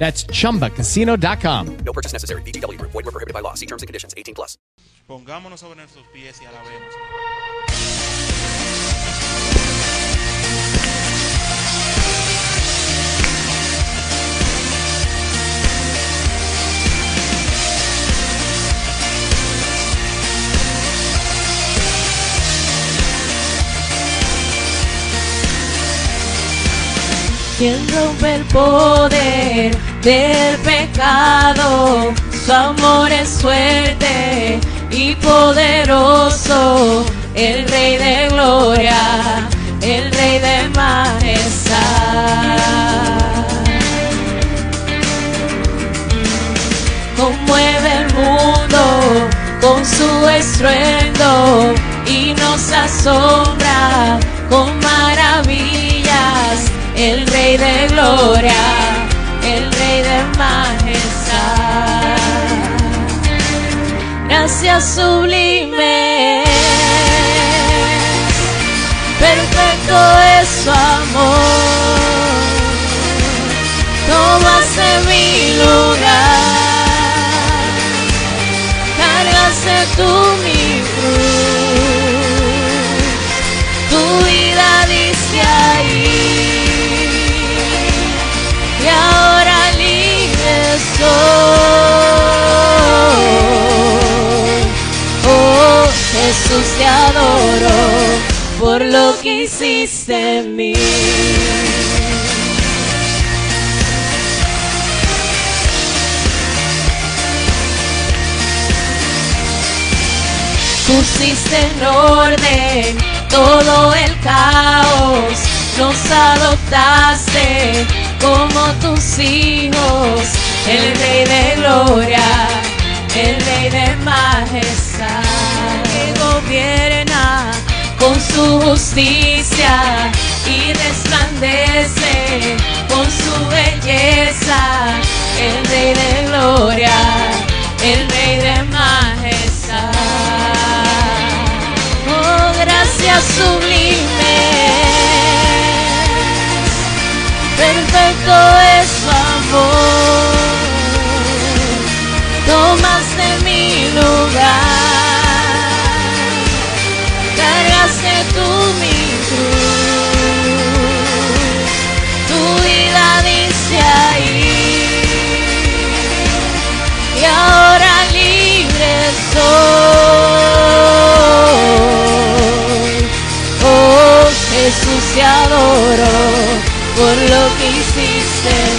That's chumbacasino.com. No purchase necessary. VGW Group. Void were prohibited by law. See terms and conditions. 18 plus. Pongámonos sobre nuestros pies y alabemos. quien rompe el poder del pecado. Su amor es fuerte y poderoso, el Rey de gloria, el Rey de majestad. Conmueve el mundo con su estruendo y nos asombra con maravillas el Rey de gloria, Gracias Jesús te adoro por lo que hiciste en mí. Pusiste en orden todo el caos, nos adoptaste como tus hijos, el Rey de gloria, el Rey de majestad, gobierna con su justicia y resplandece con su belleza, el Rey de gloria, el Rey de majestad. Oh, gracias sublime tú mi cruz, tu vida dice ahí, y ahora libre soy. Oh Jesús te adoro por lo que hiciste en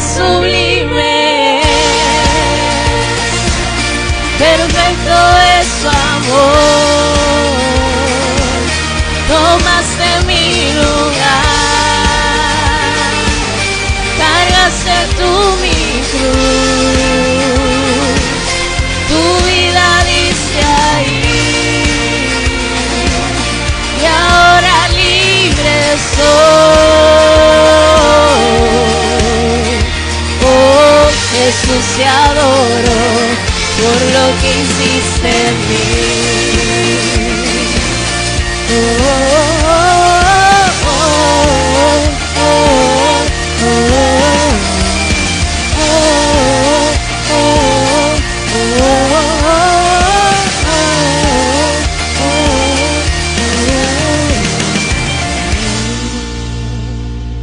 sublime. Perfecto es su amor. Tomaste mi lugar. Cargaste tú mi cruz. Tu vida diste ahí. Y ahora libre soy. Jesús te adoro por lo que hiciste en mí.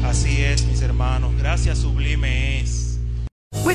Así es, mis hermanos. Gracias sublime es.